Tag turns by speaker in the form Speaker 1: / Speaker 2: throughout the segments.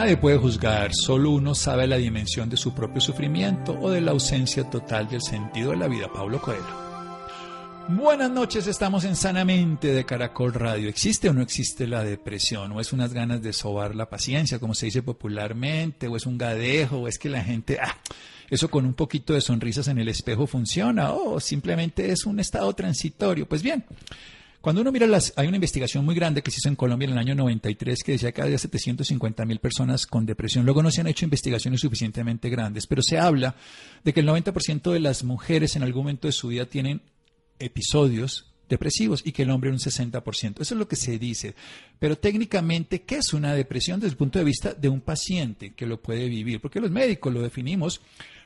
Speaker 1: Nadie puede juzgar, solo uno sabe la dimensión de su propio sufrimiento o de la ausencia total del sentido de la vida. Pablo Coelho. Buenas noches, estamos en Sanamente de Caracol Radio. ¿Existe o no existe la depresión? ¿O es unas ganas de sobar la paciencia, como se dice popularmente? ¿O es un gadejo? ¿O es que la gente, ah, eso con un poquito de sonrisas en el espejo funciona? ¿O simplemente es un estado transitorio? Pues bien, cuando uno mira las, hay una investigación muy grande que se hizo en Colombia en el año 93 que decía que había 750 mil personas con depresión. Luego no se han hecho investigaciones suficientemente grandes, pero se habla de que el 90% de las mujeres en algún momento de su vida tienen episodios depresivos y que el hombre un 60%. Eso es lo que se dice. Pero técnicamente, ¿qué es una depresión desde el punto de vista de un paciente que lo puede vivir? Porque los médicos lo definimos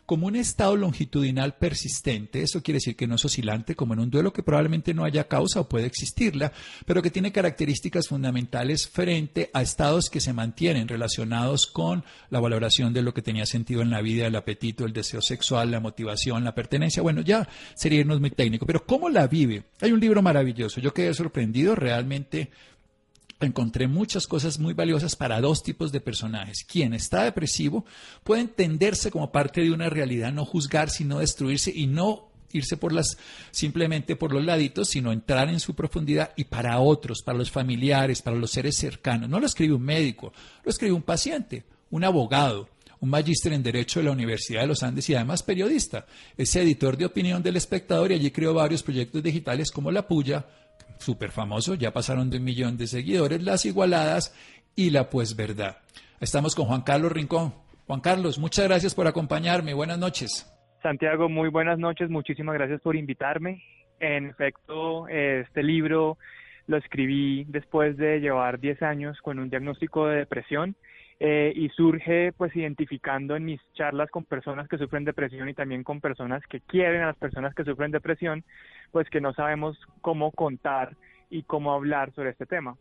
Speaker 1: como un estado longitudinal persistente, eso quiere decir que no es oscilante como en un duelo que probablemente no haya causa o puede existirla, pero que tiene características fundamentales frente a estados que se mantienen relacionados con la valoración de lo que tenía sentido en la vida, el apetito, el deseo sexual, la motivación, la pertenencia. Bueno, ya sería irnos muy técnico, pero ¿cómo la vive? Hay un libro maravilloso, yo quedé sorprendido realmente encontré muchas cosas muy valiosas para dos tipos de personajes. Quien está depresivo puede entenderse como parte de una realidad, no juzgar, sino destruirse y no irse por las simplemente por los laditos, sino entrar en su profundidad y para otros, para los familiares, para los seres cercanos. No lo escribe un médico, lo escribe un paciente, un abogado, un magíster en Derecho de la Universidad de los Andes y además periodista. Es editor de opinión del espectador y allí creó varios proyectos digitales como La Puya, súper famoso, ya pasaron de un millón de seguidores, Las Igualadas y La Pues Verdad. Estamos con Juan Carlos Rincón. Juan Carlos, muchas gracias por acompañarme. Buenas noches.
Speaker 2: Santiago, muy buenas noches. Muchísimas gracias por invitarme. En efecto, este libro lo escribí después de llevar 10 años con un diagnóstico de depresión eh, y surge pues identificando en mis charlas con personas que sufren depresión y también con personas que quieren a las personas que sufren depresión, pues que no sabemos cómo contar y cómo hablar sobre este tema.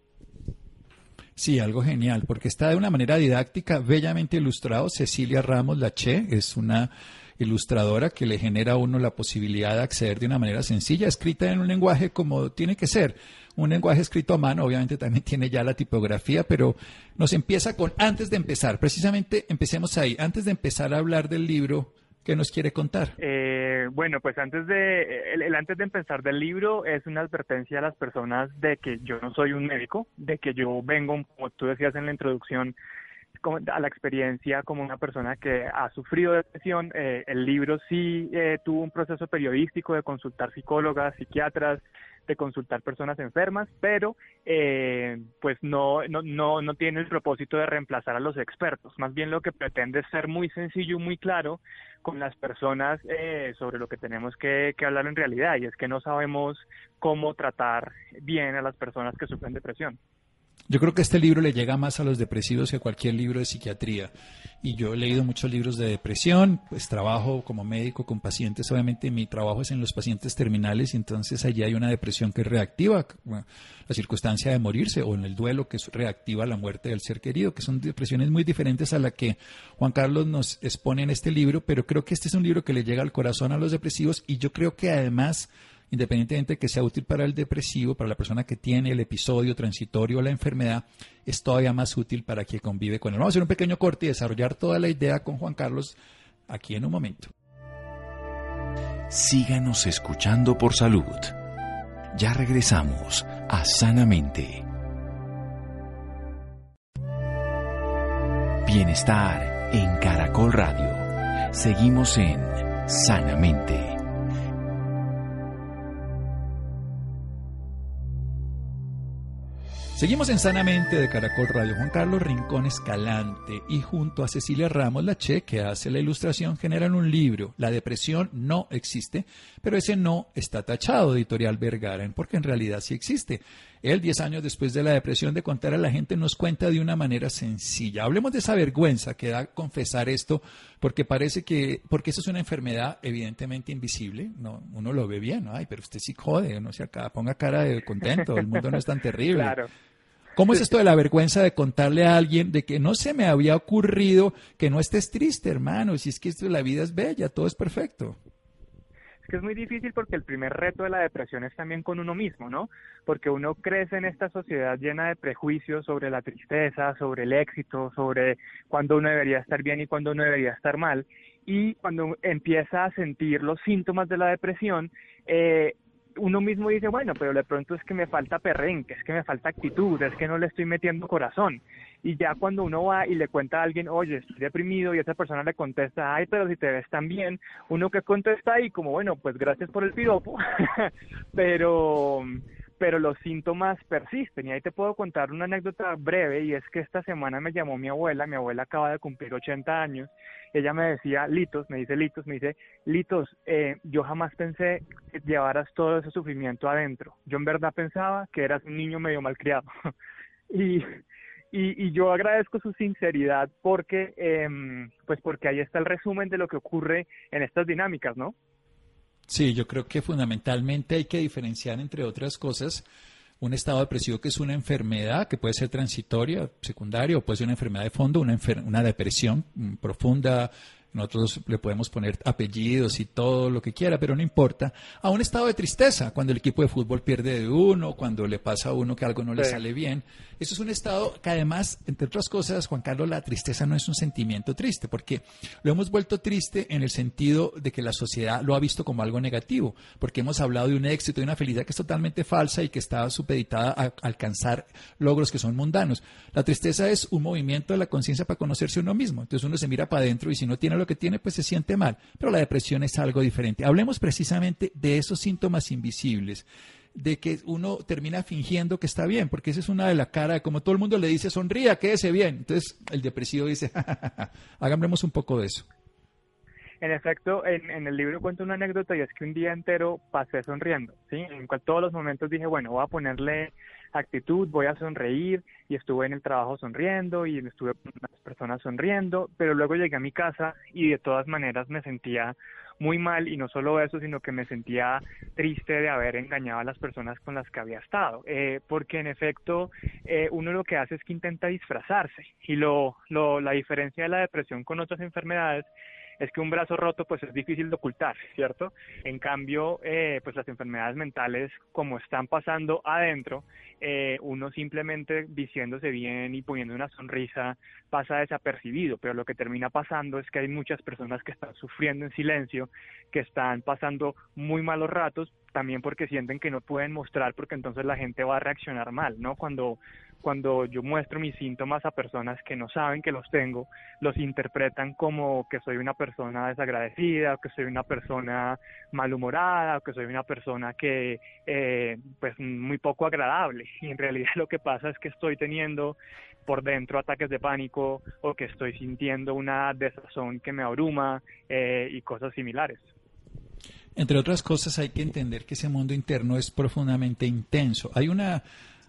Speaker 1: Sí, algo genial, porque está de una manera didáctica, bellamente ilustrado. Cecilia Ramos Lache es una ilustradora que le genera a uno la posibilidad de acceder de una manera sencilla, escrita en un lenguaje como tiene que ser. Un lenguaje escrito a mano, obviamente también tiene ya la tipografía, pero nos empieza con, antes de empezar, precisamente empecemos ahí, antes de empezar a hablar del libro, ¿qué nos quiere contar?
Speaker 2: Eh, bueno, pues antes de, el, antes de empezar del libro es una advertencia a las personas de que yo no soy un médico, de que yo vengo, como tú decías en la introducción, a la experiencia como una persona que ha sufrido depresión. Eh, el libro sí eh, tuvo un proceso periodístico de consultar psicólogas, psiquiatras, de consultar personas enfermas, pero eh, pues no, no, no, no tiene el propósito de reemplazar a los expertos. Más bien lo que pretende es ser muy sencillo y muy claro con las personas eh, sobre lo que tenemos que, que hablar en realidad, y es que no sabemos cómo tratar bien a las personas que sufren depresión.
Speaker 1: Yo creo que este libro le llega más a los depresivos que a cualquier libro de psiquiatría. Y yo he leído muchos libros de depresión, pues trabajo como médico con pacientes, obviamente mi trabajo es en los pacientes terminales y entonces allí hay una depresión que reactiva, la circunstancia de morirse o en el duelo que reactiva la muerte del ser querido, que son depresiones muy diferentes a la que Juan Carlos nos expone en este libro, pero creo que este es un libro que le llega al corazón a los depresivos y yo creo que además independientemente de que sea útil para el depresivo, para la persona que tiene el episodio transitorio o la enfermedad, es todavía más útil para quien convive con él. Vamos a hacer un pequeño corte y desarrollar toda la idea con Juan Carlos aquí en un momento.
Speaker 3: Síganos escuchando por salud. Ya regresamos a Sanamente. Bienestar en Caracol Radio. Seguimos en Sanamente.
Speaker 1: Seguimos en Sanamente de Caracol Radio. Juan Carlos Rincón Escalante y junto a Cecilia Ramos Lache, que hace la ilustración, generan un libro. La depresión no existe, pero ese no está tachado, editorial Vergara, porque en realidad sí existe. Él, diez años después de la depresión, de contar a la gente, nos cuenta de una manera sencilla. Hablemos de esa vergüenza que da confesar esto, porque parece que, porque eso es una enfermedad evidentemente invisible, no, uno lo ve bien, ¿no? ay, pero usted sí jode, no se acá, ponga cara de contento, el mundo no es tan terrible.
Speaker 2: Claro.
Speaker 1: ¿Cómo es esto de la vergüenza de contarle a alguien de que no se me había ocurrido que no estés triste, hermano? Si es que esto, la vida es bella, todo es perfecto.
Speaker 2: Es que es muy difícil porque el primer reto de la depresión es también con uno mismo, ¿no? Porque uno crece en esta sociedad llena de prejuicios sobre la tristeza, sobre el éxito, sobre cuándo uno debería estar bien y cuándo uno debería estar mal. Y cuando empieza a sentir los síntomas de la depresión, eh, uno mismo dice, bueno, pero de pronto es que me falta perrenque, es que me falta actitud, es que no le estoy metiendo corazón. Y ya cuando uno va y le cuenta a alguien, oye, estoy deprimido, y esa persona le contesta, ay, pero si te ves tan bien, uno que contesta ahí como, bueno, pues gracias por el piropo, pero pero los síntomas persisten. Y ahí te puedo contar una anécdota breve y es que esta semana me llamó mi abuela, mi abuela acaba de cumplir 80 años, ella me decía, Litos, me dice Litos, me dice, Litos, eh, yo jamás pensé que llevaras todo ese sufrimiento adentro. Yo en verdad pensaba que eras un niño medio malcriado. y, y, yo agradezco su sinceridad porque, eh, pues porque ahí está el resumen de lo que ocurre en estas dinámicas, ¿no?
Speaker 1: Sí, yo creo que fundamentalmente hay que diferenciar, entre otras cosas, un estado depresivo que es una enfermedad que puede ser transitoria, secundaria, o puede ser una enfermedad de fondo, una, una depresión mm, profunda, nosotros le podemos poner apellidos y todo lo que quiera, pero no importa. A un estado de tristeza, cuando el equipo de fútbol pierde de uno, cuando le pasa a uno que algo no le sale bien. Eso es un estado que además, entre otras cosas, Juan Carlos, la tristeza no es un sentimiento triste, porque lo hemos vuelto triste en el sentido de que la sociedad lo ha visto como algo negativo, porque hemos hablado de un éxito y una felicidad que es totalmente falsa y que está supeditada a alcanzar logros que son mundanos. La tristeza es un movimiento de la conciencia para conocerse uno mismo. Entonces uno se mira para adentro y si no tiene lo que tiene, pues se siente mal. Pero la depresión es algo diferente. Hablemos precisamente de esos síntomas invisibles de que uno termina fingiendo que está bien, porque esa es una de las caras, como todo el mundo le dice, sonría, quédese bien. Entonces el depresivo dice, hagámosle un poco de eso.
Speaker 2: En efecto, en, el libro cuento una anécdota y es que un día entero pasé sonriendo, ¿sí? En todos los momentos dije, bueno, voy a ponerle actitud, voy a sonreír y estuve en el trabajo sonriendo y estuve con las personas sonriendo, pero luego llegué a mi casa y de todas maneras me sentía muy mal y no solo eso, sino que me sentía triste de haber engañado a las personas con las que había estado, eh, porque en efecto eh, uno lo que hace es que intenta disfrazarse y lo, lo, la diferencia de la depresión con otras enfermedades es que un brazo roto pues es difícil de ocultar, ¿cierto? En cambio, eh, pues las enfermedades mentales como están pasando adentro, eh, uno simplemente diciéndose bien y poniendo una sonrisa pasa desapercibido, pero lo que termina pasando es que hay muchas personas que están sufriendo en silencio, que están pasando muy malos ratos, también porque sienten que no pueden mostrar porque entonces la gente va a reaccionar mal, ¿no? Cuando cuando yo muestro mis síntomas a personas que no saben que los tengo, los interpretan como que soy una persona desagradecida, o que soy una persona malhumorada, o que soy una persona que, eh, pues, muy poco agradable. Y en realidad lo que pasa es que estoy teniendo por dentro ataques de pánico o que estoy sintiendo una desazón que me abruma eh, y cosas similares.
Speaker 1: Entre otras cosas, hay que entender que ese mundo interno es profundamente intenso. Hay una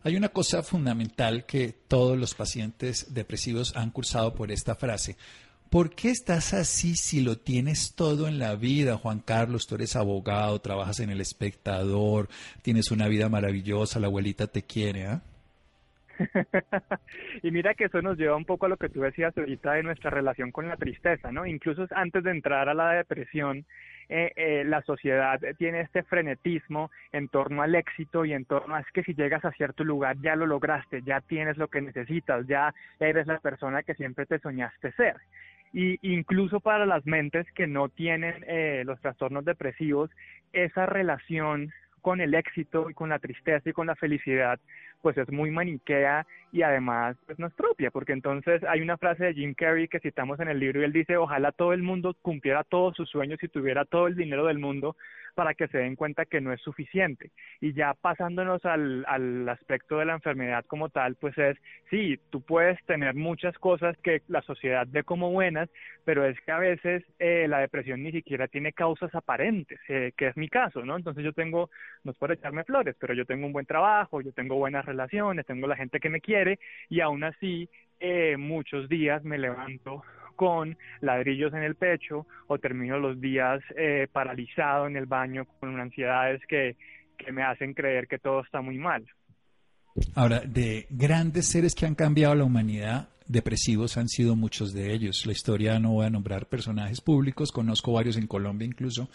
Speaker 1: hay una cosa fundamental que todos los pacientes depresivos han cursado por esta frase. ¿Por qué estás así si lo tienes todo en la vida, Juan Carlos? Tú eres abogado, trabajas en el espectador, tienes una vida maravillosa, la abuelita te quiere, ¿ah?
Speaker 2: y mira que eso nos lleva un poco a lo que tú decías ahorita de nuestra relación con la tristeza, ¿no? Incluso antes de entrar a la depresión, eh, eh, la sociedad tiene este frenetismo en torno al éxito y en torno a es que si llegas a cierto lugar ya lo lograste, ya tienes lo que necesitas, ya eres la persona que siempre te soñaste ser. Y incluso para las mentes que no tienen eh, los trastornos depresivos, esa relación con el éxito y con la tristeza y con la felicidad, pues es muy maniquea y además pues no es propia, porque entonces hay una frase de Jim Carrey que citamos en el libro y él dice, ojalá todo el mundo cumpliera todos sus sueños y tuviera todo el dinero del mundo para que se den cuenta que no es suficiente. Y ya pasándonos al, al aspecto de la enfermedad como tal, pues es, sí, tú puedes tener muchas cosas que la sociedad ve como buenas, pero es que a veces eh, la depresión ni siquiera tiene causas aparentes, eh, que es mi caso, ¿no? Entonces yo tengo, no es por echarme flores, pero yo tengo un buen trabajo, yo tengo buenas relaciones, tengo la gente que me quiere, y aún así eh, muchos días me levanto con ladrillos en el pecho o termino los días eh, paralizado en el baño con ansiedades que, que me hacen creer que todo está muy mal.
Speaker 1: Ahora, de grandes seres que han cambiado la humanidad, depresivos han sido muchos de ellos. La historia no voy a nombrar personajes públicos, conozco varios en Colombia incluso,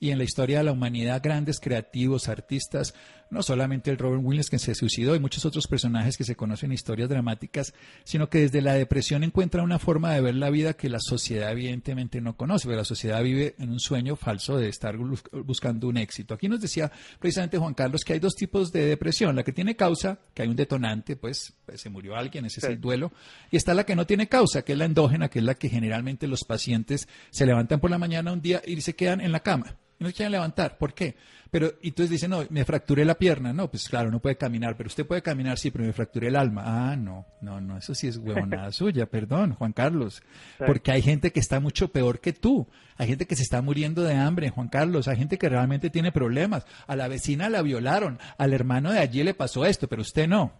Speaker 1: y en la historia de la humanidad grandes creativos, artistas, no solamente el Robert Williams que se suicidó y muchos otros personajes que se conocen historias dramáticas, sino que desde la depresión encuentra una forma de ver la vida que la sociedad evidentemente no conoce, pero la sociedad vive en un sueño falso de estar buscando un éxito. Aquí nos decía precisamente Juan Carlos que hay dos tipos de depresión, la que tiene causa, que hay un detonante, pues, pues se murió alguien, ese es el duelo, y está la que no tiene causa, que es la endógena, que es la que generalmente los pacientes se levantan por la mañana un día y se quedan en la cama no se quieren levantar. ¿Por qué? Pero, y entonces dicen, no, me fracturé la pierna. No, pues claro, no puede caminar, pero usted puede caminar, sí, pero me fracturé el alma. Ah, no, no, no, eso sí es huevonada suya, perdón, Juan Carlos. Porque hay gente que está mucho peor que tú. Hay gente que se está muriendo de hambre, Juan Carlos. Hay gente que realmente tiene problemas. A la vecina la violaron, al hermano de allí le pasó esto, pero usted no.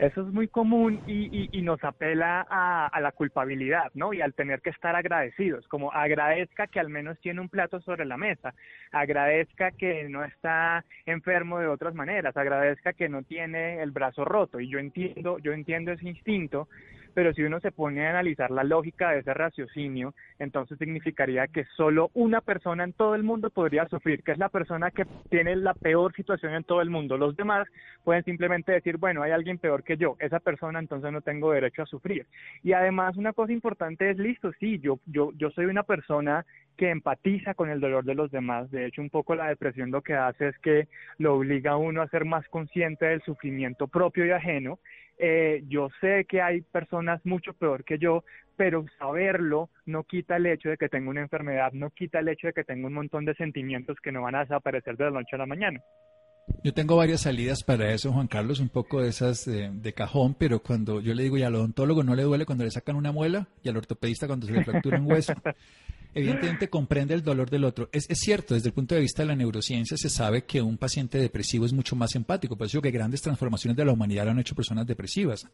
Speaker 2: Eso es muy común y, y, nos apela a, a, la culpabilidad, ¿no? Y al tener que estar agradecidos, como agradezca que al menos tiene un plato sobre la mesa, agradezca que no está enfermo de otras maneras, agradezca que no tiene el brazo roto. Y yo entiendo, yo entiendo ese instinto, pero si uno se pone a analizar la lógica de ese raciocinio, entonces significaría que solo una persona en todo el mundo podría sufrir, que es la persona que tiene la peor situación en todo el mundo. Los demás pueden simplemente decir, bueno, hay alguien peor que yo, esa persona entonces no tengo derecho a sufrir. Y además una cosa importante es, listo, sí, yo, yo, yo soy una persona que empatiza con el dolor de los demás. De hecho, un poco la depresión lo que hace es que lo obliga a uno a ser más consciente del sufrimiento propio y ajeno eh, yo sé que hay personas mucho peor que yo, pero saberlo no quita el hecho de que tengo una enfermedad, no quita el hecho de que tengo un montón de sentimientos que no van a desaparecer de la noche a la mañana.
Speaker 1: Yo tengo varias salidas para eso, Juan Carlos, un poco de esas de, cajón, pero cuando yo le digo y al odontólogo no le duele cuando le sacan una muela y al ortopedista cuando se le fractura un hueso. evidentemente comprende el dolor del otro. Es, cierto, desde el punto de vista de la neurociencia se sabe que un paciente depresivo es mucho más empático, por eso que grandes transformaciones de la humanidad lo han hecho personas depresivas,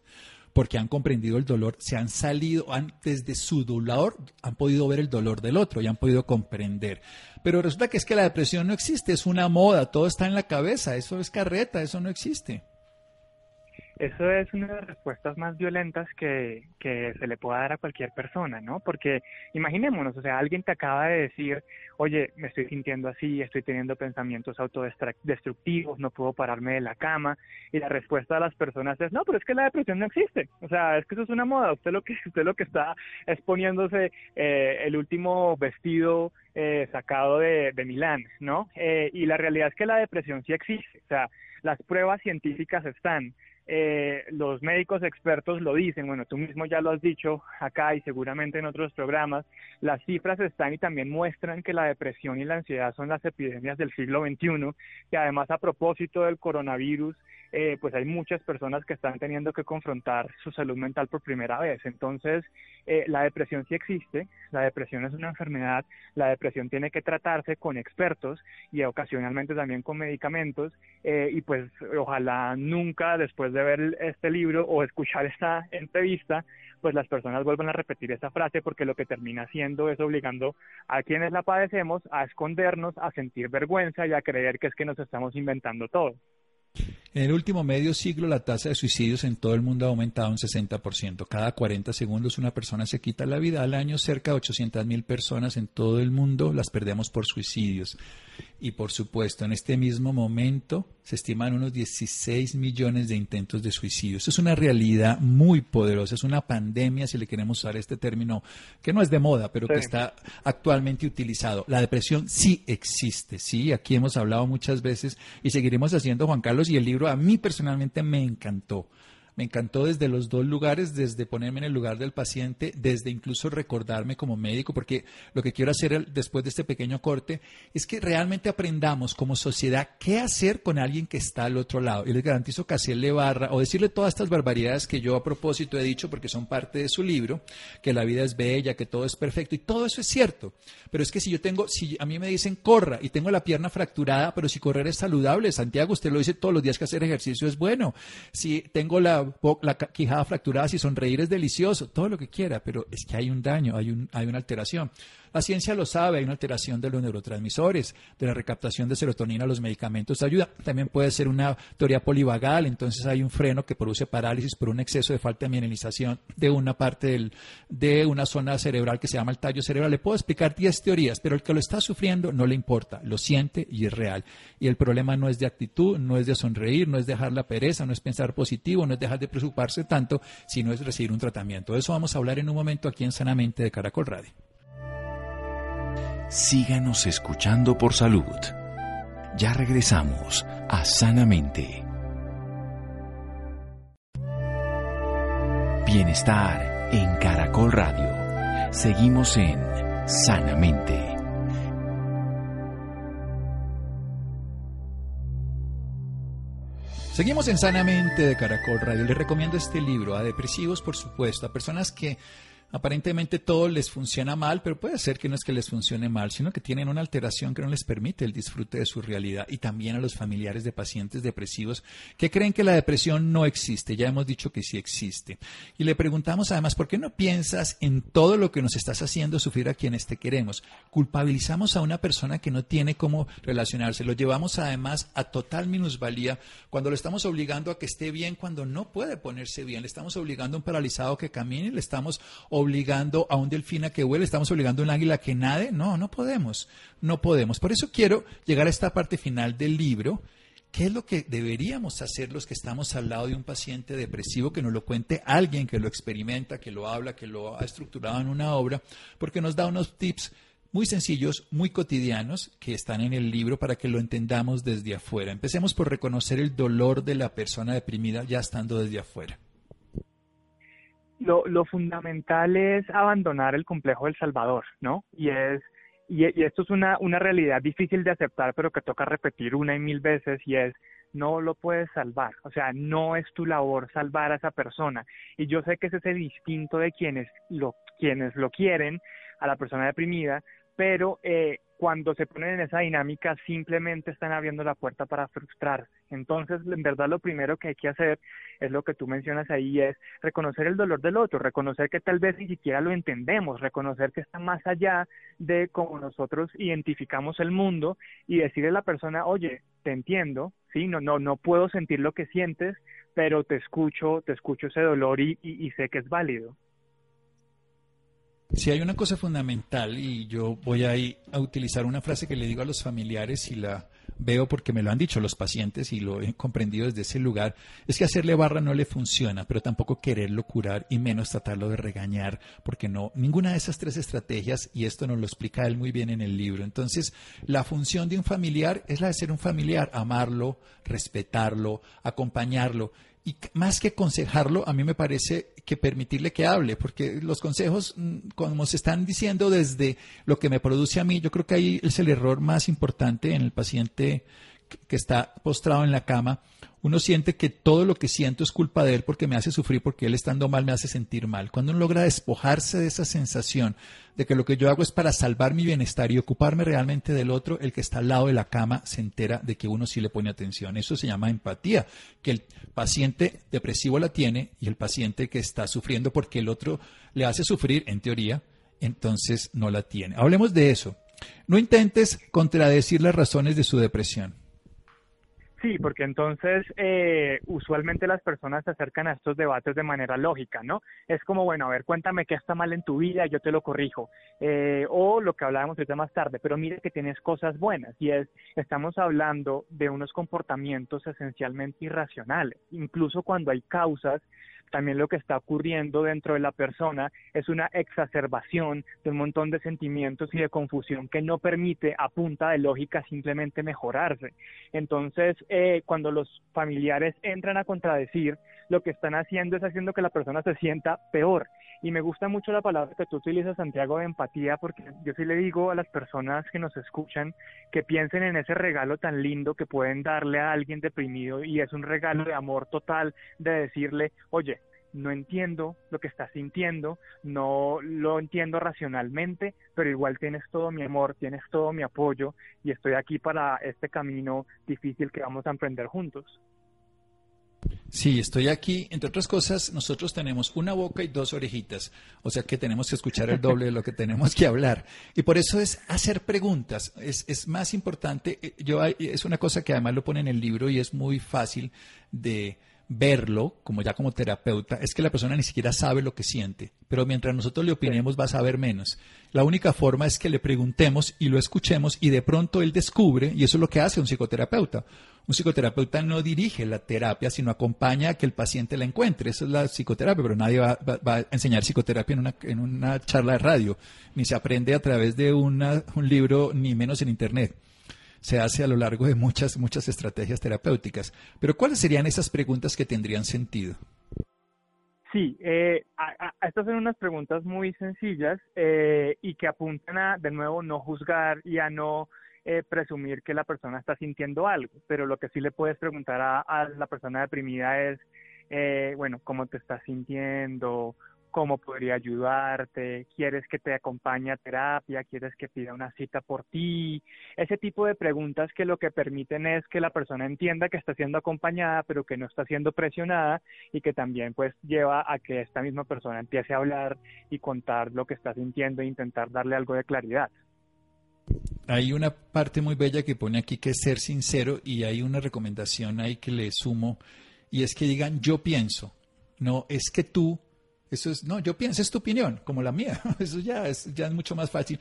Speaker 1: porque han comprendido el dolor, se han salido, han, desde su dolor, han podido ver el dolor del otro y han podido comprender. Pero resulta que es que la depresión no existe, es una moda, todo está en la cabeza, eso es carreta, eso no existe.
Speaker 2: Eso es una de las respuestas más violentas que, que se le pueda dar a cualquier persona, ¿no? Porque imaginémonos, o sea, alguien te acaba de decir, oye, me estoy sintiendo así, estoy teniendo pensamientos autodestructivos, no puedo pararme de la cama, y la respuesta de las personas es, no, pero es que la depresión no existe, o sea, es que eso es una moda, usted lo que, usted lo que está es poniéndose eh, el último vestido eh, sacado de, de Milán, ¿no? Eh, y la realidad es que la depresión sí existe, o sea, las pruebas científicas están, eh, los médicos expertos lo dicen, bueno, tú mismo ya lo has dicho acá y seguramente en otros programas, las cifras están y también muestran que la depresión y la ansiedad son las epidemias del siglo XXI, y además a propósito del coronavirus, eh, pues hay muchas personas que están teniendo que confrontar su salud mental por primera vez. Entonces, eh, la depresión sí existe, la depresión es una enfermedad, la depresión tiene que tratarse con expertos y ocasionalmente también con medicamentos, eh, y pues ojalá nunca después de ver este libro o escuchar esta entrevista, pues las personas vuelvan a repetir esa frase porque lo que termina haciendo es obligando a quienes la padecemos a escondernos, a sentir vergüenza y a creer que es que nos estamos inventando todo.
Speaker 1: En el último medio siglo la tasa de suicidios en todo el mundo ha aumentado un 60%. Cada 40 segundos una persona se quita la vida. Al año cerca de 800.000 personas en todo el mundo las perdemos por suicidios. y por supuesto, en este mismo momento se estiman unos 16 millones de intentos de suicidio. Eso es una realidad muy poderosa, es una pandemia, si le queremos usar este término, que no es de moda, pero que está actualmente utilizado. La depresión sí existe, sí, aquí hemos hablado muchas veces y seguiremos haciendo, Juan Carlos, y el libro a mí personalmente me encantó. Me encantó desde los dos lugares, desde ponerme en el lugar del paciente, desde incluso recordarme como médico, porque lo que quiero hacer después de este pequeño corte es que realmente aprendamos como sociedad qué hacer con alguien que está al otro lado. Y les garantizo que hacerle barra o decirle todas estas barbaridades que yo a propósito he dicho porque son parte de su libro, que la vida es bella, que todo es perfecto y todo eso es cierto. Pero es que si yo tengo, si a mí me dicen corra y tengo la pierna fracturada, pero si correr es saludable, Santiago, usted lo dice todos los días que hacer ejercicio es bueno. Si tengo la quijada fracturada, si sonreír es delicioso, todo lo que quiera, pero es que hay un daño, hay, un, hay una alteración. La ciencia lo sabe, hay una alteración de los neurotransmisores, de la recaptación de serotonina, los medicamentos ayuda. También puede ser una teoría polivagal, entonces hay un freno que produce parálisis por un exceso de falta de mineralización de una parte del, de una zona cerebral que se llama el tallo cerebral. Le puedo explicar 10 teorías, pero el que lo está sufriendo no le importa, lo siente y es real. Y el problema no es de actitud, no es de sonreír, no es dejar la pereza, no es pensar positivo, no es dejar de preocuparse tanto, sino es recibir un tratamiento. De eso vamos a hablar en un momento aquí en Sanamente de Caracol Radio.
Speaker 3: Síganos escuchando por salud. Ya regresamos a Sanamente. Bienestar en Caracol Radio. Seguimos en Sanamente.
Speaker 1: Seguimos en Sanamente de Caracol Radio. Les recomiendo este libro a depresivos, por supuesto, a personas que aparentemente todo les funciona mal, pero puede ser que no es que les funcione mal, sino que tienen una alteración que no les permite el disfrute de su realidad y también a los familiares de pacientes depresivos que creen que la depresión no existe. Ya hemos dicho que sí existe. Y le preguntamos además, ¿por qué no piensas en todo lo que nos estás haciendo sufrir a quienes te queremos? Culpabilizamos a una persona que no tiene cómo relacionarse, lo llevamos además a total minusvalía cuando lo estamos obligando a que esté bien cuando no puede ponerse bien, le estamos obligando a un paralizado que camine, le estamos obligando a un delfín a que vuele, estamos obligando a un águila a que nade. No, no podemos, no podemos. Por eso quiero llegar a esta parte final del libro. ¿Qué es lo que deberíamos hacer los que estamos al lado de un paciente depresivo que nos lo cuente alguien que lo experimenta, que lo habla, que lo ha estructurado en una obra? Porque nos da unos tips muy sencillos, muy cotidianos, que están en el libro para que lo entendamos desde afuera. Empecemos por reconocer el dolor de la persona deprimida ya estando desde afuera
Speaker 2: lo, lo fundamental es abandonar el complejo del Salvador, ¿no? Y es y, esto es una, una realidad difícil de aceptar, pero que toca repetir una y mil veces, y es no lo puedes salvar, o sea, no es tu labor salvar a esa persona. Y yo sé que es el instinto de quienes lo, quienes lo quieren, a la persona deprimida, pero eh, cuando se ponen en esa dinámica simplemente están abriendo la puerta para frustrar. Entonces, en verdad lo primero que hay que hacer es lo que tú mencionas ahí, es reconocer el dolor del otro, reconocer que tal vez ni siquiera lo entendemos, reconocer que está más allá de cómo nosotros identificamos el mundo y decirle a la persona, oye, te entiendo, sí, no, no, no puedo sentir lo que sientes, pero te escucho, te escucho ese dolor y, y sé que es válido.
Speaker 1: Si hay una cosa fundamental, y yo voy a, a utilizar una frase que le digo a los familiares y la veo porque me lo han dicho los pacientes y lo he comprendido desde ese lugar, es que hacerle barra no le funciona, pero tampoco quererlo curar y menos tratarlo de regañar, porque no, ninguna de esas tres estrategias, y esto nos lo explica él muy bien en el libro. Entonces, la función de un familiar es la de ser un familiar, amarlo, respetarlo, acompañarlo. Y más que aconsejarlo, a mí me parece que permitirle que hable, porque los consejos, mm, como se están diciendo desde lo que me produce a mí, yo creo que ahí es el error más importante en el paciente que está postrado en la cama, uno siente que todo lo que siento es culpa de él porque me hace sufrir, porque él estando mal me hace sentir mal. Cuando uno logra despojarse de esa sensación de que lo que yo hago es para salvar mi bienestar y ocuparme realmente del otro, el que está al lado de la cama se entera de que uno sí le pone atención. Eso se llama empatía, que el paciente depresivo la tiene y el paciente que está sufriendo porque el otro le hace sufrir, en teoría, entonces no la tiene. Hablemos de eso. No intentes contradecir las razones de su depresión.
Speaker 2: Sí, porque entonces eh, usualmente las personas se acercan a estos debates de manera lógica, ¿no? Es como, bueno, a ver, cuéntame qué está mal en tu vida, yo te lo corrijo. Eh, o lo que hablábamos ahorita más tarde, pero mire que tienes cosas buenas y es, estamos hablando de unos comportamientos esencialmente irracionales, incluso cuando hay causas también lo que está ocurriendo dentro de la persona es una exacerbación de un montón de sentimientos y de confusión que no permite a punta de lógica simplemente mejorarse. Entonces, eh, cuando los familiares entran a contradecir, lo que están haciendo es haciendo que la persona se sienta peor. Y me gusta mucho la palabra que tú utilizas, Santiago, de empatía, porque yo sí le digo a las personas que nos escuchan que piensen en ese regalo tan lindo que pueden darle a alguien deprimido y es un regalo de amor total de decirle, oye, no entiendo lo que estás sintiendo, no lo entiendo racionalmente, pero igual tienes todo mi amor, tienes todo mi apoyo y estoy aquí para este camino difícil que vamos a emprender juntos.
Speaker 1: Sí, estoy aquí. Entre otras cosas, nosotros tenemos una boca y dos orejitas, o sea que tenemos que escuchar el doble de lo que tenemos que hablar. Y por eso es hacer preguntas. Es, es más importante. Eh, yo es una cosa que además lo pone en el libro y es muy fácil de verlo, como ya como terapeuta, es que la persona ni siquiera sabe lo que siente, pero mientras nosotros le opinemos va a saber menos. La única forma es que le preguntemos y lo escuchemos y de pronto él descubre, y eso es lo que hace un psicoterapeuta. Un psicoterapeuta no dirige la terapia, sino acompaña a que el paciente la encuentre. Esa es la psicoterapia, pero nadie va, a enseñar psicoterapia en una, en una charla de radio, ni se aprende a través de un libro, ni menos en Internet se hace a lo largo de muchas, muchas estrategias terapéuticas. Pero ¿cuáles serían esas preguntas que tendrían sentido?
Speaker 2: Sí, eh, estas son unas preguntas muy sencillas eh, y que apuntan a, de nuevo, no juzgar y a no eh, presumir que la persona está sintiendo algo. Pero lo que sí le puedes preguntar a, a la persona deprimida es, bueno, ¿cómo te estás sintiendo? Cómo podría ayudarte, quieres que te acompañe a terapia, quieres que pida una cita por ti, ese tipo de preguntas que lo que permiten es que la persona entienda que está siendo acompañada, pero que no está siendo presionada y que también pues lleva a que esta misma persona empiece a hablar y contar lo que está sintiendo e intentar darle algo de claridad.
Speaker 1: Hay una parte muy bella que pone aquí que es ser sincero y hay una recomendación ahí que le sumo y es que digan yo pienso, no es que tú eso es, no, yo pienso, es tu opinión, como la mía. Eso ya es, ya es mucho más fácil.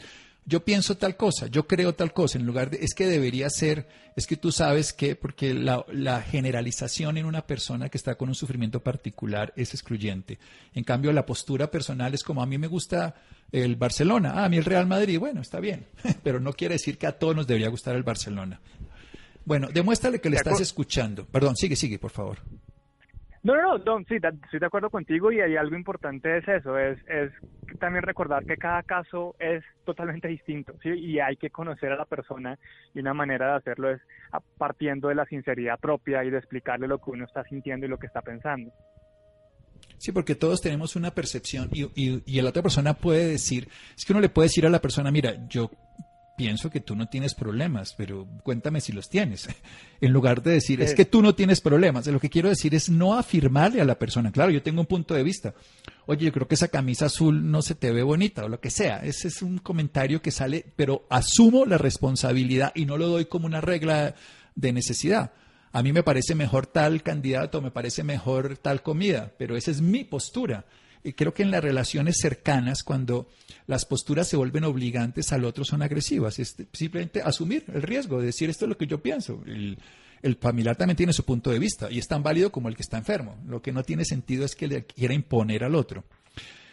Speaker 1: Yo pienso tal cosa, yo creo tal cosa, en lugar de, es que debería ser, es que tú sabes que, porque la, la generalización en una persona que está con un sufrimiento particular es excluyente. En cambio, la postura personal es como a mí me gusta el Barcelona, ah, a mí el Real Madrid, bueno, está bien, pero no quiere decir que a todos nos debería gustar el Barcelona. Bueno, demuéstrale que le estás escuchando. Perdón, sigue, sigue, por favor.
Speaker 2: No, no, no, sí, estoy de acuerdo contigo y hay algo importante es eso, es, es también recordar que cada caso es totalmente distinto, ¿sí? Y hay que conocer a la persona y una manera de hacerlo es partiendo de la sinceridad propia y de explicarle lo que uno está sintiendo y lo que está pensando.
Speaker 1: Sí, porque todos tenemos una percepción y, y, y la otra persona puede decir, es que uno le puede decir a la persona, mira, yo pienso que tú no tienes problemas, pero cuéntame si los tienes. En lugar de decir, es que tú no tienes problemas, lo que quiero decir es no afirmarle a la persona, claro, yo tengo un punto de vista. Oye, yo creo que esa camisa azul no se te ve bonita o lo que sea. Ese es un comentario que sale, pero asumo la responsabilidad y no lo doy como una regla de necesidad. A mí me parece mejor tal candidato, me parece mejor tal comida, pero esa es mi postura creo que en las relaciones cercanas, cuando las posturas se vuelven obligantes al otro, son agresivas. Es simplemente asumir el riesgo de decir esto es lo que yo pienso. El, familiar también tiene su punto de vista y es tan válido como el que está enfermo. Lo que no tiene sentido es que le quiera imponer al otro.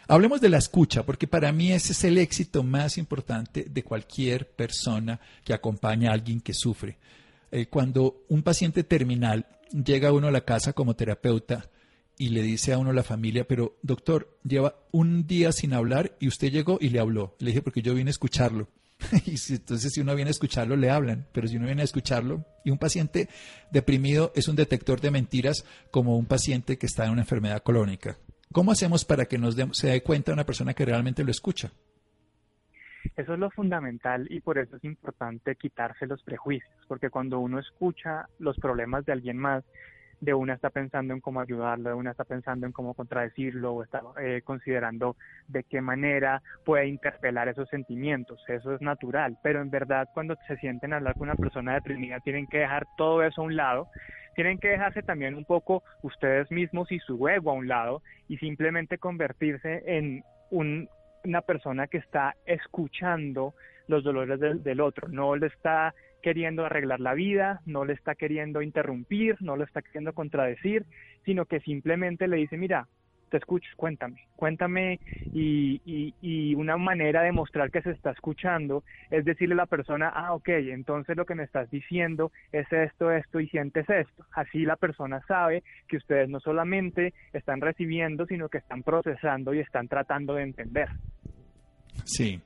Speaker 1: Hablemos de la escucha, porque para mí ese es el éxito más importante de cualquier persona que acompaña a alguien que sufre. Eh, cuando un paciente terminal llega uno a la casa como terapeuta, y le dice a uno la familia, pero doctor, lleva un día sin hablar y usted llegó y le habló. Le dije, porque yo vine a escucharlo. y si, entonces si uno viene a escucharlo, le hablan, pero si uno viene a escucharlo, y un paciente deprimido es un detector de mentiras como un paciente que está en una enfermedad crónica. ¿Cómo hacemos para que nos se dé cuenta una persona que realmente lo escucha?
Speaker 2: Eso es lo fundamental y por eso es importante quitarse los prejuicios, porque cuando uno escucha los problemas de alguien más, de una está pensando en cómo ayudarlo, de una está pensando en cómo contradecirlo o está eh, considerando de qué manera puede interpelar esos sentimientos. Eso es natural, pero en verdad cuando se sienten a hablar con una persona deprimida tienen que dejar todo eso a un lado. Tienen que dejarse también un poco ustedes mismos y su ego a un lado y simplemente convertirse en una persona que está escuchando los dolores del, otro, no le está queriendo arreglar la vida, no le está queriendo interrumpir, no le está queriendo contradecir, sino que simplemente le dice, mira, te escucho, cuéntame, cuéntame y, y, una manera de mostrar que se está escuchando es decirle a la persona, ah, ok, entonces lo que me estás diciendo es esto, esto y sientes esto. Así la persona sabe que ustedes no solamente están recibiendo, sino que están procesando y están tratando de entender.
Speaker 1: Sí.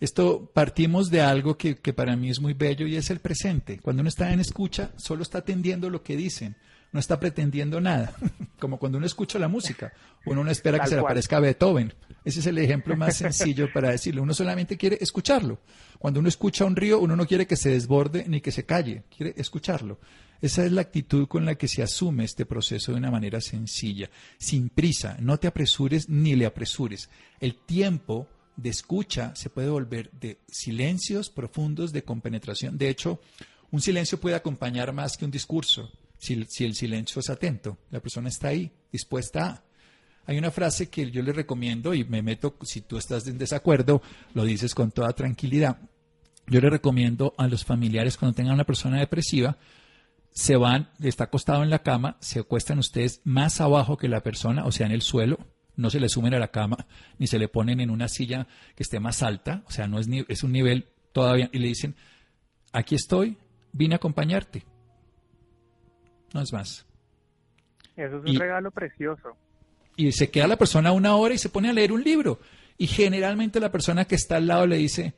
Speaker 1: Esto partimos de algo que, que, para mí es muy bello y es el presente. Cuando uno está en escucha, solo está atendiendo lo que dicen, no está pretendiendo nada. Como cuando uno escucha la música, uno no espera que se le aparezca Beethoven. Ese es el ejemplo más sencillo para decirlo. Uno solamente quiere escucharlo. Cuando uno escucha un río, uno no quiere que se desborde ni que se calle, quiere escucharlo. Esa es la actitud con la que se asume este proceso de una manera sencilla, sin prisa. No te apresures ni le apresures. El tiempo de escucha se puede volver de silencios profundos de compenetración. De hecho, un silencio puede acompañar más que un discurso, si, el silencio es atento. La persona está ahí, dispuesta a. Hay una frase que yo le recomiendo y me meto, si tú estás en desacuerdo, lo dices con toda tranquilidad. Yo le recomiendo a los familiares cuando tengan una persona depresiva, se van, está acostado en la cama, se acuestan ustedes más abajo que la persona, o sea, en el suelo, no se le sumen a la cama, ni se le ponen en una silla que esté más alta, o sea, no es, ni, es un nivel todavía, y le dicen, aquí estoy, vine a acompañarte. No es más.
Speaker 2: Eso es un regalo precioso.
Speaker 1: Y se queda la persona una hora y se pone a leer un libro. Y generalmente la persona que está al lado le dice,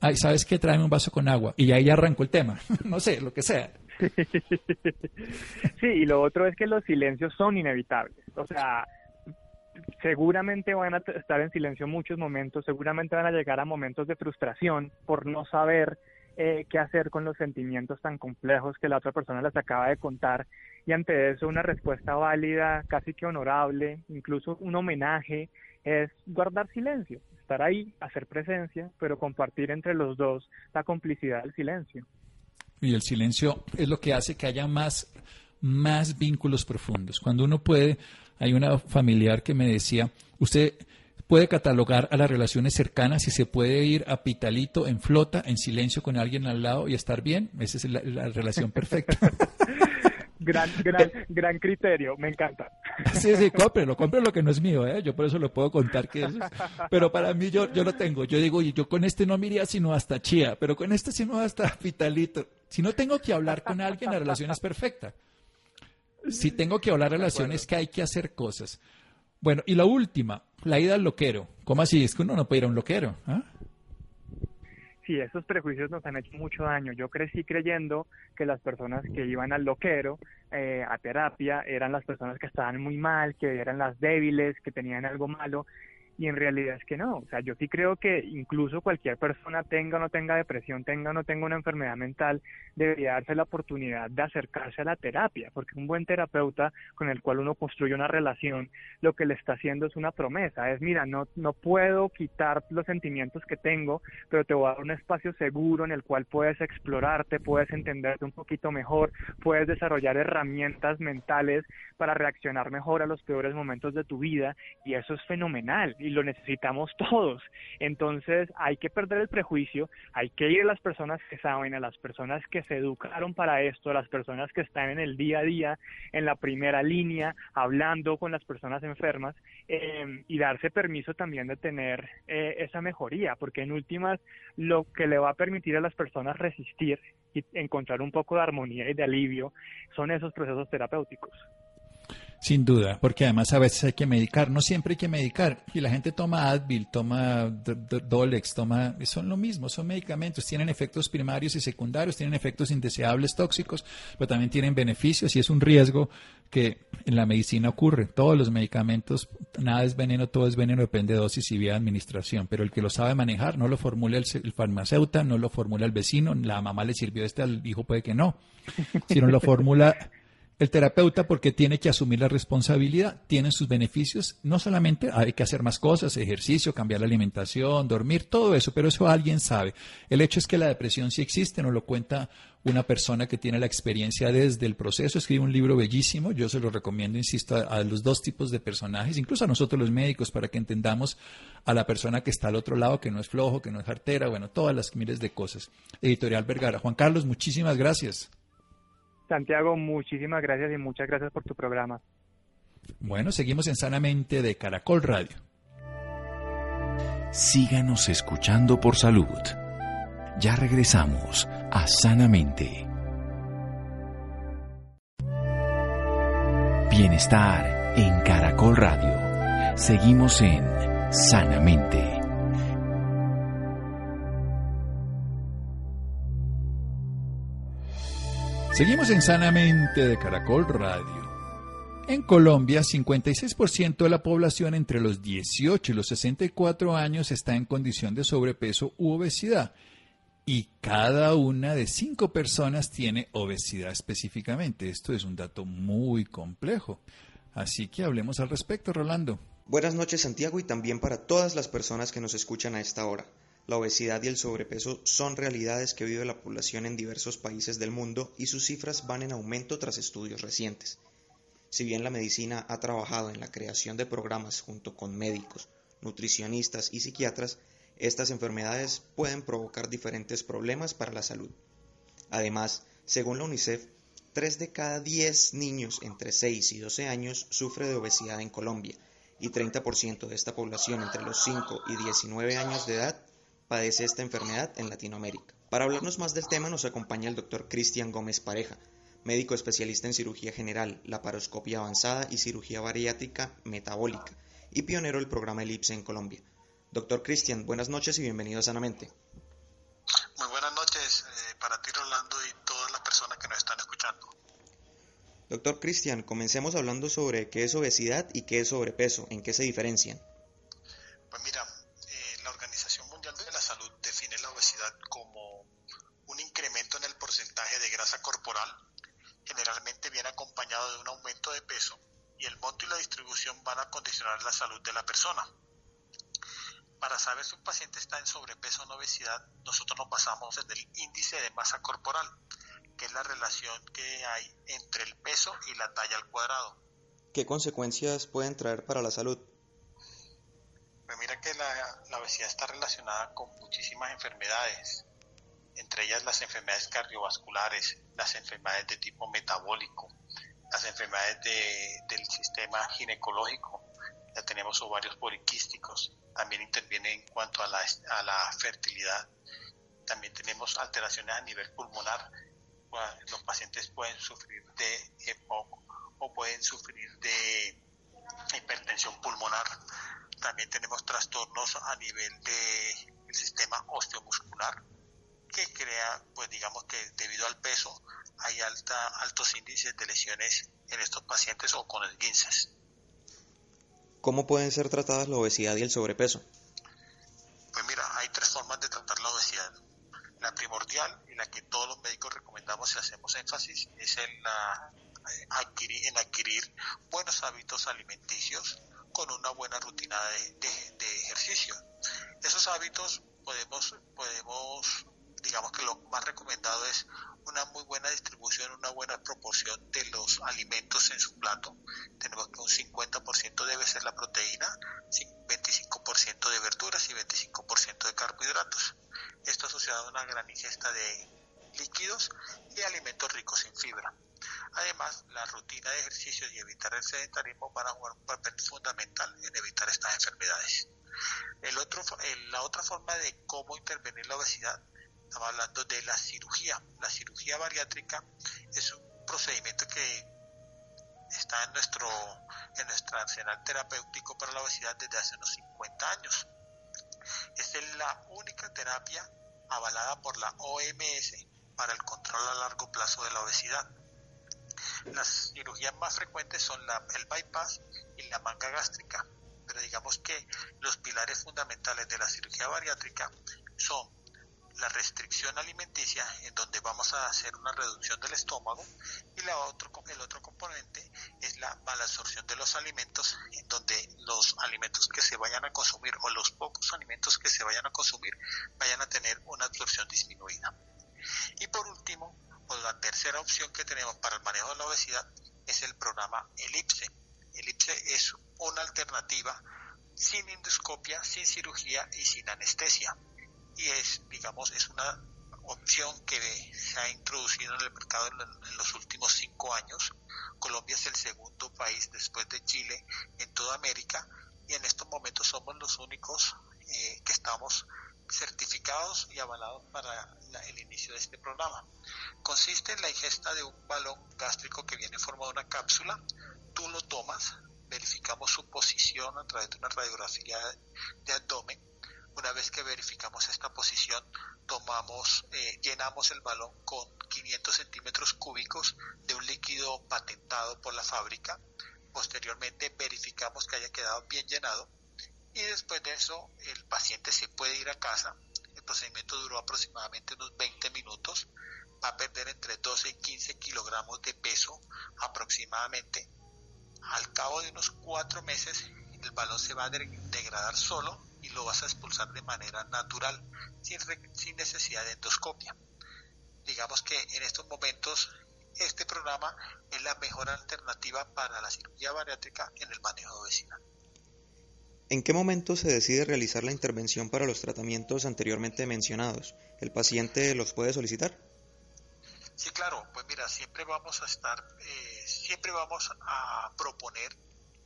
Speaker 1: ay, ¿sabes qué? Tráeme un vaso con agua. Y ahí ya arrancó el tema. no sé, lo que sea.
Speaker 2: sí, y lo otro es que los silencios son inevitables. O sea, seguramente van a estar en silencio muchos momentos, seguramente van a llegar a momentos de frustración por no saber eh, qué hacer con los sentimientos tan complejos que la otra persona les acaba de contar y ante eso una respuesta válida, casi que honorable, incluso un homenaje, es guardar silencio, estar ahí, hacer presencia, pero compartir entre los dos la complicidad del silencio.
Speaker 1: Y el silencio es lo que hace que haya más, más vínculos profundos. Cuando uno puede hay una familiar que me decía, usted puede catalogar a las relaciones cercanas y se puede ir a Pitalito en flota, en silencio con alguien al lado y estar bien. Esa es la, relación perfecta.
Speaker 2: gran, gran, gran criterio, me encanta.
Speaker 1: Sí, sí, cómprelo, cómprelo que no es mío, ¿eh? yo por eso lo puedo contar que es, pero para mí yo, yo lo tengo, yo digo, yo con este no me iría sino hasta Chía, pero con este sino hasta Pitalito. Si no tengo que hablar con alguien, la relación es perfecta si tengo que hablar relaciones, que hay que hacer cosas. Bueno, y la última, la ida al loquero. ¿Cómo así? Es que uno no puede ir a un loquero. ¿ah?
Speaker 2: Sí, esos prejuicios nos han hecho mucho daño. Yo crecí creyendo que las personas que iban al loquero, eh, a terapia, eran las personas que estaban muy mal, que eran las débiles, que tenían algo malo y en realidad es que no. O sea, yo sí creo que incluso cualquier persona tenga o no tenga depresión, tenga o no tenga una enfermedad mental, debería darse la oportunidad de acercarse a la terapia, porque un buen terapeuta con el cual uno construye una relación, lo que le está haciendo es una promesa, es mira, no, no puedo quitar los sentimientos que tengo, pero te voy a dar un espacio seguro en el cual puedes explorarte, puedes entenderte un poquito mejor, puedes desarrollar herramientas mentales para reaccionar mejor a los peores momentos de tu vida y eso es fenomenal y lo necesitamos todos. Entonces hay que perder el prejuicio, hay que ir a las personas que saben, a las personas que se educaron para esto, a las personas que están en el día a día, en la primera línea, hablando con las personas enfermas eh, y darse permiso también de tener eh, esa mejoría, porque en últimas lo que le va a permitir a las personas resistir y encontrar un poco de armonía y de alivio son esos procesos terapéuticos.
Speaker 1: Sin duda, porque además a veces hay que medicar, no siempre hay que medicar. Y la gente toma Advil, toma Dolex, toma, son lo mismo, son medicamentos, tienen efectos primarios y secundarios, tienen efectos indeseables tóxicos, pero también tienen beneficios y es un riesgo que en la medicina ocurre. Todos los medicamentos, nada es veneno, todo es veneno, depende de dosis y vía de administración, pero el que lo sabe manejar no lo formula el, el farmacéutico, no lo formula el vecino, la mamá le sirvió este, al hijo puede que no, sino lo formula El terapeuta porque tiene que asumir la responsabilidad, tiene sus beneficios, no solamente hay que hacer más cosas, ejercicio, cambiar la alimentación, dormir, todo eso, pero eso alguien sabe. El hecho es que la depresión sí existe, nos lo cuenta una persona que tiene la experiencia desde el proceso, escribe un libro bellísimo, yo se lo recomiendo, insisto, a, a los dos tipos de personajes, incluso a nosotros los médicos, para que entendamos a la persona que está al otro lado, que no es flojo, que no es artera, bueno, todas las miles de cosas. Editorial Vergara. Juan Carlos, muchísimas gracias.
Speaker 2: Santiago, muchísimas gracias y muchas gracias por tu programa.
Speaker 1: Bueno, seguimos en Sanamente de Caracol Radio.
Speaker 3: Síganos escuchando por salud. Ya regresamos a Sanamente. Bienestar en Caracol Radio. Seguimos en Sanamente.
Speaker 1: Seguimos en Sanamente de Caracol Radio. En Colombia, 56% de la población entre los 18 y los 64 años está en condición de sobrepeso u obesidad y cada una de cinco personas tiene obesidad específicamente. Esto es un dato muy complejo. Así que hablemos al respecto, Rolando.
Speaker 4: Buenas noches, Santiago, y también para todas las personas que nos escuchan a esta hora. La obesidad y el sobrepeso son realidades que vive la población en diversos países del mundo y sus cifras van en aumento tras estudios recientes. Si bien la medicina ha trabajado en la creación de programas junto con médicos, nutricionistas y psiquiatras, estas enfermedades pueden provocar diferentes problemas para la salud. Además, según la UNICEF, 3 de cada 10 niños entre 6 y 12 años sufre de obesidad en Colombia y 30% de esta población entre los 5 y 19 años de edad padece esta enfermedad en Latinoamérica. Para hablarnos más del tema nos acompaña el doctor Cristian Gómez Pareja, médico especialista en cirugía general, laparoscopia avanzada y cirugía bariátrica metabólica y pionero del programa ELIPSE en Colombia. Doctor Cristian, buenas noches y bienvenido a Sanamente.
Speaker 5: Muy buenas noches eh, para ti, Rolando, y todas las personas que nos están escuchando.
Speaker 4: Doctor Cristian, comencemos hablando sobre qué es obesidad y qué es sobrepeso, en qué se diferencian.
Speaker 5: Pues mira, eh, la Organización Mundial de la Salud define la obesidad como un incremento en el porcentaje de grasa corporal, generalmente viene acompañado de un aumento de peso, y el monto y la distribución van a condicionar la salud de la persona. Para saber si un paciente está en sobrepeso o en obesidad, nosotros nos basamos en el índice de masa corporal, que es la relación que hay entre el peso y la talla al cuadrado.
Speaker 4: ¿Qué consecuencias pueden traer para la salud?
Speaker 5: Pues mira que la, la obesidad está relacionada con muchísimas enfermedades, entre ellas las enfermedades cardiovasculares, las enfermedades de tipo metabólico, las enfermedades de, del sistema ginecológico, ya tenemos ovarios poliquísticos, también interviene en cuanto a la, a la fertilidad, también tenemos alteraciones a nivel pulmonar, los pacientes pueden sufrir de EPOC o pueden sufrir de hipertensión pulmonar, también tenemos trastornos a nivel del de sistema osteomuscular, que crea, pues digamos que debido al peso hay alta, altos índices de lesiones en estos pacientes o con esguinces.
Speaker 4: ¿Cómo pueden ser tratadas la obesidad y el sobrepeso?
Speaker 5: Pues mira, hay tres formas de tratar la obesidad. La primordial la que todos los médicos recomendamos y hacemos énfasis es en, la, adquirir, en adquirir buenos hábitos alimenticios con una buena rutina de, de, de ejercicio. Esos hábitos podemos, podemos digamos que lo más recomendado es una muy buena distribución, una buena proporción de los alimentos en su plato. Tenemos que un 50% debe ser la proteína, el sedentarismo van a jugar un papel fundamental en evitar estas enfermedades. El otro, la otra forma de cómo intervenir la obesidad Estamos hablando de la cirugía. La cirugía bariátrica es un procedimiento que está en nuestro, en nuestro arsenal terapéutico para la obesidad desde hace unos 50 años. Esta es la única terapia avalada por la OMS para el control a largo plazo de la obesidad. Las cirugías más frecuentes son el bypass y la manga gástrica, pero digamos que los pilares fundamentales de la cirugía bariátrica son la restricción alimenticia, en donde vamos a hacer una reducción del estómago, y la otro, el otro componente es la malabsorción de los alimentos, en donde los alimentos que se vayan a consumir o los pocos alimentos que se vayan a consumir vayan a tener una absorción disminuida. Y por último, la tercera opción que tenemos para el manejo de la obesidad es el programa ELIPSE. ELIPSE es una alternativa sin endoscopia, sin cirugía y sin anestesia y es, digamos, es una opción que se ha introducido en el mercado en, los últimos cinco años. Colombia es el segundo país después de Chile en toda América y en estos momentos somos los únicos eh, que estamos certificados y avalados para el inicio de este programa. Consiste en la ingesta de un balón gástrico que viene formado una cápsula, tú lo tomas, verificamos su posición a través de una radiografía de abdomen una vez que verificamos esta posición, tomamos, eh, llenamos el balón con 500 centímetros cúbicos de un líquido patentado por la fábrica. Posteriormente verificamos que haya quedado bien llenado y después de eso el paciente se puede ir a casa. Procedimiento duró aproximadamente unos 20 minutos. Va a perder entre 12 y 15 kilogramos de peso aproximadamente. Al cabo de unos cuatro meses el balón se va a degradar solo y lo vas a expulsar de manera natural, sin, sin necesidad de endoscopia. Digamos que en estos momentos este programa es la mejor alternativa para la cirugía bariátrica en el manejo de obesidad.
Speaker 4: ¿En qué momento se decide realizar la intervención para los tratamientos anteriormente mencionados? ¿El paciente los puede solicitar?
Speaker 5: Sí, claro, pues mira, siempre vamos a estar, eh, siempre vamos a proponer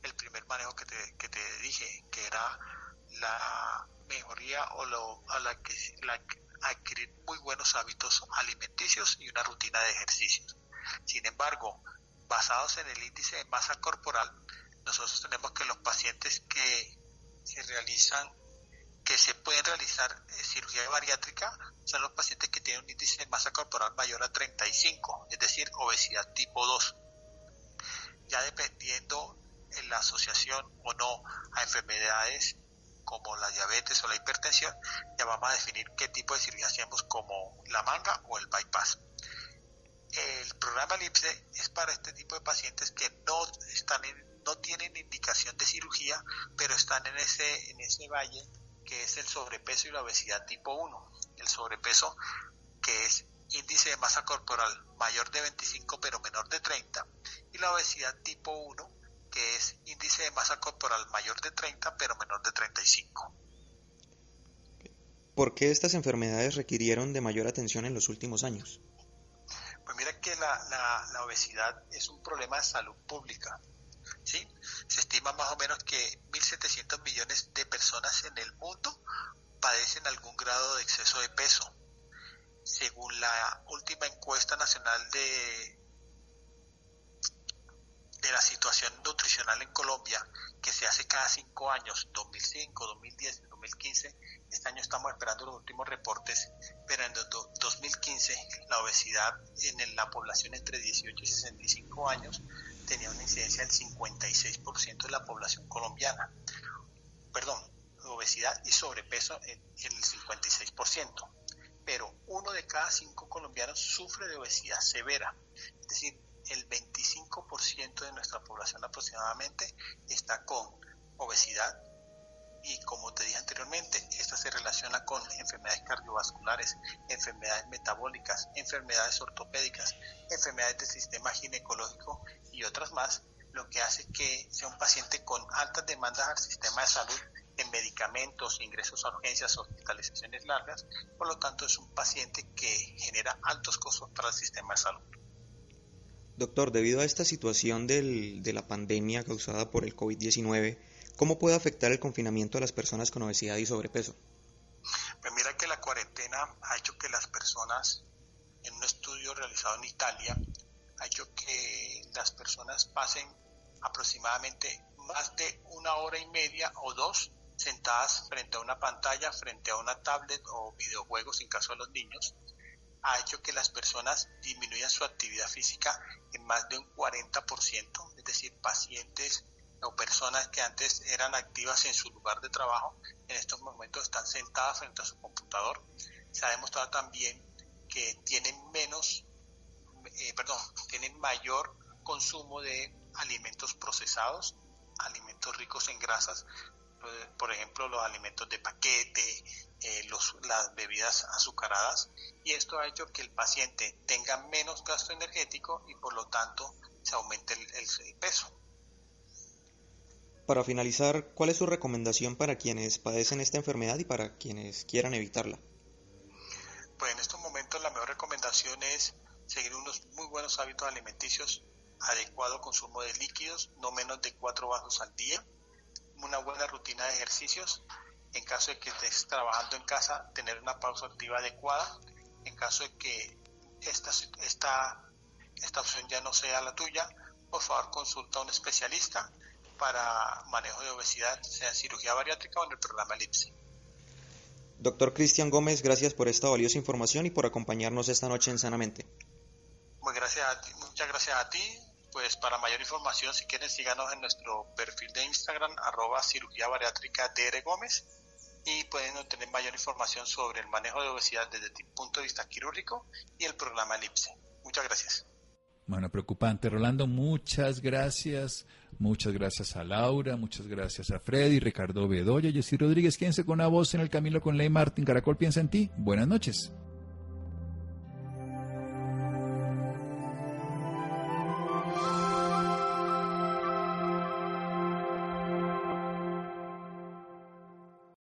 Speaker 5: el primer manejo que te, que te dije, que era la mejoría o lo, a la que, la, adquirir muy buenos hábitos alimenticios y una rutina de ejercicios. Sin embargo, basados en el índice de masa corporal, nosotros tenemos que los pacientes que se realizan, que se pueden realizar eh, cirugía bariátrica, son los pacientes que tienen un índice de masa corporal mayor a 35, es decir, obesidad tipo 2. Ya dependiendo en la asociación o no a enfermedades como la diabetes o la hipertensión, ya vamos a definir qué tipo de cirugía hacemos como la manga o el bypass. El programa LIPSE es para este tipo de pacientes que no están no tienen indicación de cirugía, pero están en ese en ese valle que es el sobrepeso y la obesidad tipo 1. El sobrepeso que es índice de masa corporal mayor de 25 pero menor de 30 y la obesidad tipo 1 que es índice de masa corporal mayor de 30 pero menor de 35.
Speaker 4: ¿Por qué estas enfermedades requirieron de mayor atención en los últimos años?
Speaker 5: Pues mira que la, la, obesidad es un problema de salud pública. Más o menos que 1.700 millones de personas en el mundo padecen algún grado de exceso de peso. Según la última encuesta nacional de de la situación nutricional en Colombia, que se hace cada cinco años, 2005, 2010, 2015. Este año estamos esperando los últimos reportes, pero en 2015 la obesidad en la población entre 18 y 65 años tenía una incidencia del 56% de la población colombiana. Perdón, obesidad y sobrepeso en, el 56%. Pero uno de cada cinco colombianos sufre de obesidad severa. Es decir, el 25% de nuestra población aproximadamente está con obesidad y como te dije anteriormente, esta se relaciona con enfermedades cardiovasculares, enfermedades metabólicas, enfermedades ortopédicas, enfermedades del sistema ginecológico y otras más, lo que hace que sea un paciente con altas demandas al sistema de salud en medicamentos, ingresos a urgencias, hospitalizaciones largas, por lo tanto es un paciente que genera altos costos para el sistema de salud.
Speaker 4: Doctor, debido a esta situación del, de la pandemia causada por el COVID-19, ¿cómo puede afectar el confinamiento a las personas con obesidad y sobrepeso?
Speaker 5: Pues mira que la cuarentena ha hecho que las personas, en un estudio realizado en Italia, ha hecho que las personas pasen aproximadamente más de una hora y media o dos sentadas frente a una pantalla, frente a una tablet o videojuegos en caso de los niños, ha hecho que las personas disminuyan su actividad física en más de un 40%, es decir, pacientes o personas que antes eran activas en su lugar de trabajo, en estos momentos están sentadas frente a su computador. se ha demostrado también que tienen menos, eh, perdón, tienen mayor consumo de alimentos procesados, alimentos ricos en grasas, por ejemplo, los alimentos de paquete, eh, las bebidas azucaradas, y esto ha hecho que el paciente tenga menos gasto energético y por lo tanto se aumente el peso.
Speaker 4: Para finalizar, ¿cuál es su recomendación para quienes padecen esta enfermedad y para quienes quieran evitarla?
Speaker 5: Pues en estos momentos la mejor recomendación es seguir unos muy buenos hábitos alimenticios, adecuado consumo de líquidos, no menos de cuatro vasos al día, una buena rutina de ejercicios, en caso de que estés trabajando en casa, tener una pausa activa adecuada, en caso de que esta, esta, esta opción ya no sea la tuya, por favor consulta a un especialista para manejo de obesidad, sea en cirugía bariátrica o en el programa ELIPSE.
Speaker 4: Doctor Cristian Gómez, gracias por esta valiosa información y por acompañarnos esta noche en Sanamente.
Speaker 5: Muy gracias muchas gracias a ti. Pues para mayor información, si quieren, síganos en nuestro perfil de Instagram, arroba cirugía bariátrica DR Gómez, y pueden obtener mayor información sobre el manejo de obesidad desde el punto de vista quirúrgico y el programa ELIPSE. Muchas gracias.
Speaker 1: Bueno, preocupante. Rolando, muchas gracias. Muchas gracias a Laura, muchas gracias a Freddy, Ricardo Bedoya, Jessy Rodríguez. Quédense con una voz en el camino con Ley Martín. Caracol piensa en ti. Buenas noches.